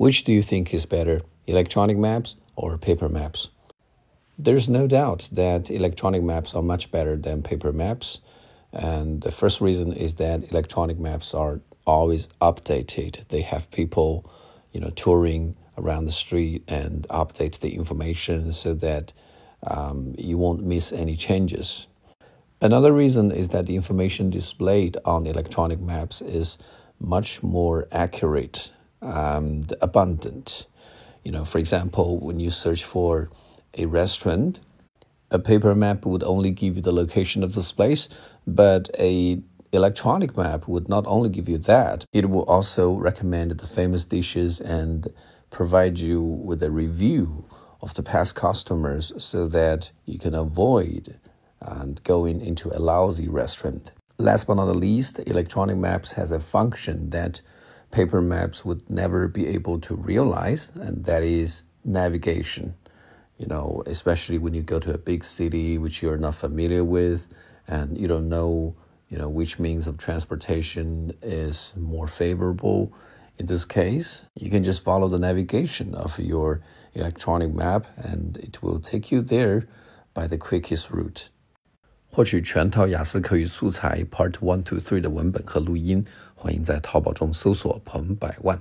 Which do you think is better, electronic maps or paper maps? There's no doubt that electronic maps are much better than paper maps. And the first reason is that electronic maps are always updated. They have people, you know, touring around the street and update the information so that um, you won't miss any changes. Another reason is that the information displayed on electronic maps is much more accurate Um, and abundant. You know, for example, when you search for a restaurant, a paper map would only give you the location of this place, but a electronic map would not only give you that, it will also recommend the famous dishes and provide you with a review of the past customers so that you can avoid and going into a lousy restaurant. Last but not least, electronic maps has a function that paper maps would never be able to realize, and that is navigation. You know, especially when you go to a big city which you're not familiar with and you don't know, you know, which means of transportation is more favorable. In this case, you can just follow the navigation of your electronic map and it will take you there by the quickest route. 获取全套雅思口语素材 Part One Two Three 的文本和录音，欢迎在淘宝中搜索“彭百万”。